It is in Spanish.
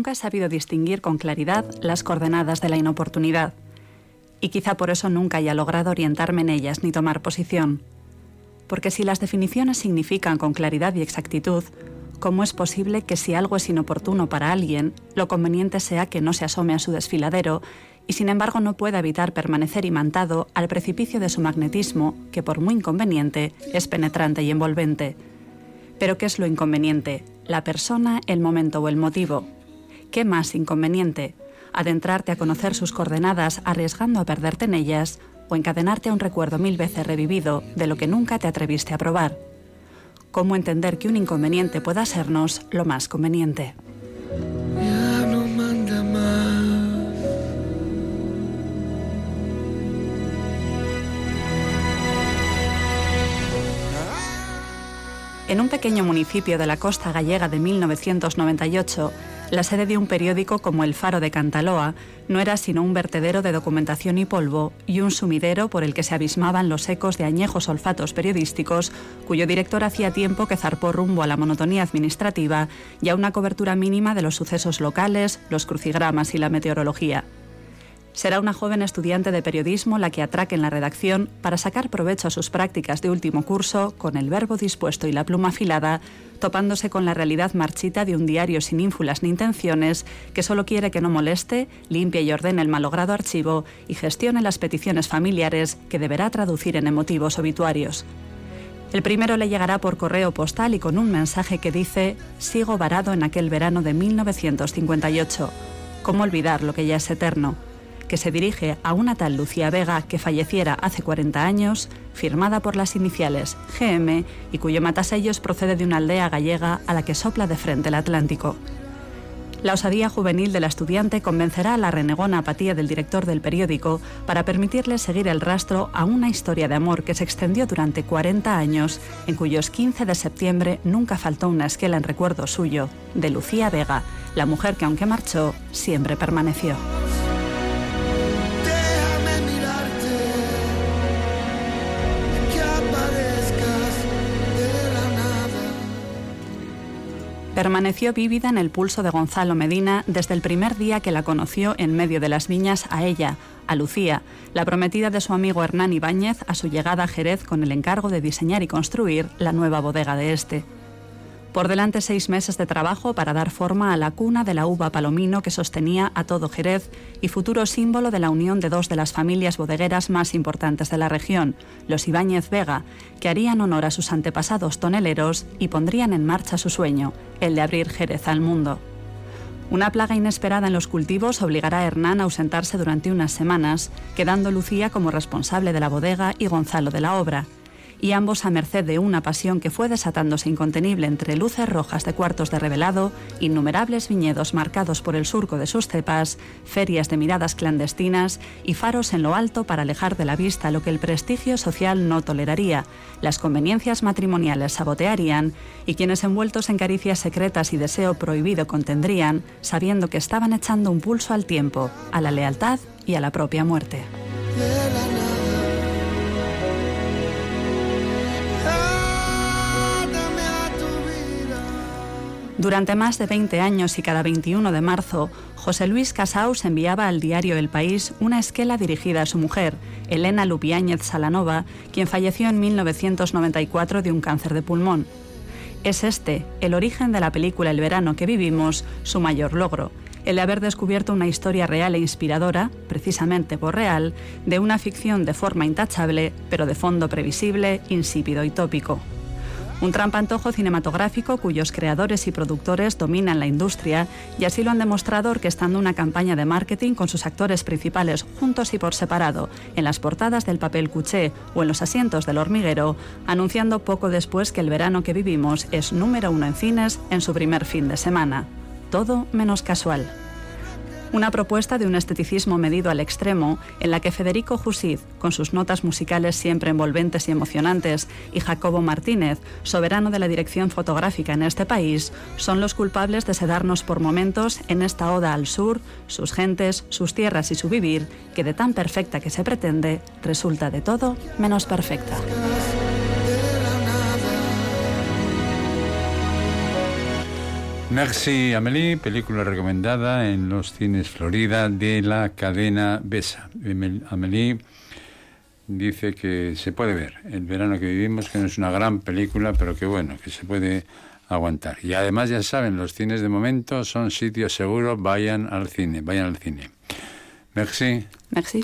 nunca ha sabido distinguir con claridad las coordenadas de la inoportunidad. Y quizá por eso nunca haya logrado orientarme en ellas ni tomar posición. Porque si las definiciones significan con claridad y exactitud, ¿cómo es posible que si algo es inoportuno para alguien, lo conveniente sea que no se asome a su desfiladero y sin embargo no pueda evitar permanecer imantado al precipicio de su magnetismo, que por muy inconveniente es penetrante y envolvente? Pero ¿qué es lo inconveniente? ¿La persona, el momento o el motivo? ¿Qué más inconveniente? ¿Adentrarte a conocer sus coordenadas arriesgando a perderte en ellas o encadenarte a un recuerdo mil veces revivido de lo que nunca te atreviste a probar? cómo entender que un inconveniente pueda sernos lo más conveniente. En un pequeño municipio de la costa gallega de 1998, la sede de un periódico como El Faro de Cantaloa no era sino un vertedero de documentación y polvo y un sumidero por el que se abismaban los ecos de añejos olfatos periodísticos, cuyo director hacía tiempo que zarpó rumbo a la monotonía administrativa y a una cobertura mínima de los sucesos locales, los crucigramas y la meteorología. Será una joven estudiante de periodismo la que atraque en la redacción para sacar provecho a sus prácticas de último curso con el verbo dispuesto y la pluma afilada, topándose con la realidad marchita de un diario sin ínfulas ni intenciones que solo quiere que no moleste, limpie y ordene el malogrado archivo y gestione las peticiones familiares que deberá traducir en emotivos obituarios. El primero le llegará por correo postal y con un mensaje que dice, sigo varado en aquel verano de 1958. ¿Cómo olvidar lo que ya es eterno? Que se dirige a una tal Lucía Vega que falleciera hace 40 años, firmada por las iniciales GM y cuyo matasellos procede de una aldea gallega a la que sopla de frente el Atlántico. La osadía juvenil de la estudiante convencerá a la renegona apatía del director del periódico para permitirle seguir el rastro a una historia de amor que se extendió durante 40 años, en cuyos 15 de septiembre nunca faltó una esquela en recuerdo suyo, de Lucía Vega, la mujer que aunque marchó, siempre permaneció. Permaneció vívida en el pulso de Gonzalo Medina desde el primer día que la conoció en medio de las viñas a ella, a Lucía, la prometida de su amigo Hernán Ibáñez a su llegada a Jerez con el encargo de diseñar y construir la nueva bodega de este. Por delante seis meses de trabajo para dar forma a la cuna de la uva palomino que sostenía a todo Jerez y futuro símbolo de la unión de dos de las familias bodegueras más importantes de la región, los Ibáñez Vega, que harían honor a sus antepasados toneleros y pondrían en marcha su sueño, el de abrir Jerez al mundo. Una plaga inesperada en los cultivos obligará a Hernán a ausentarse durante unas semanas, quedando Lucía como responsable de la bodega y Gonzalo de la obra y ambos a merced de una pasión que fue desatándose incontenible entre luces rojas de cuartos de revelado, innumerables viñedos marcados por el surco de sus cepas, ferias de miradas clandestinas y faros en lo alto para alejar de la vista lo que el prestigio social no toleraría, las conveniencias matrimoniales sabotearían y quienes envueltos en caricias secretas y deseo prohibido contendrían, sabiendo que estaban echando un pulso al tiempo, a la lealtad y a la propia muerte. Durante más de 20 años y cada 21 de marzo, José Luis Casaus enviaba al diario El País una esquela dirigida a su mujer, Elena Lupiáñez Salanova, quien falleció en 1994 de un cáncer de pulmón. Es este, el origen de la película El verano que vivimos, su mayor logro, el de haber descubierto una historia real e inspiradora, precisamente por real, de una ficción de forma intachable, pero de fondo previsible, insípido y tópico. Un trampantojo cinematográfico cuyos creadores y productores dominan la industria y así lo han demostrado orquestando una campaña de marketing con sus actores principales juntos y por separado, en las portadas del papel cuché o en los asientos del hormiguero, anunciando poco después que el verano que vivimos es número uno en cines en su primer fin de semana. Todo menos casual una propuesta de un esteticismo medido al extremo en la que Federico Jusid, con sus notas musicales siempre envolventes y emocionantes, y Jacobo Martínez, soberano de la dirección fotográfica en este país, son los culpables de sedarnos por momentos en esta oda al sur, sus gentes, sus tierras y su vivir, que de tan perfecta que se pretende, resulta de todo menos perfecta. Merci Amélie, película recomendada en los cines Florida de la cadena Besa. Amélie dice que se puede ver el verano que vivimos, que no es una gran película, pero que bueno, que se puede aguantar. Y además ya saben, los cines de momento son sitios seguros, vayan al cine, vayan al cine. Merci. Merci.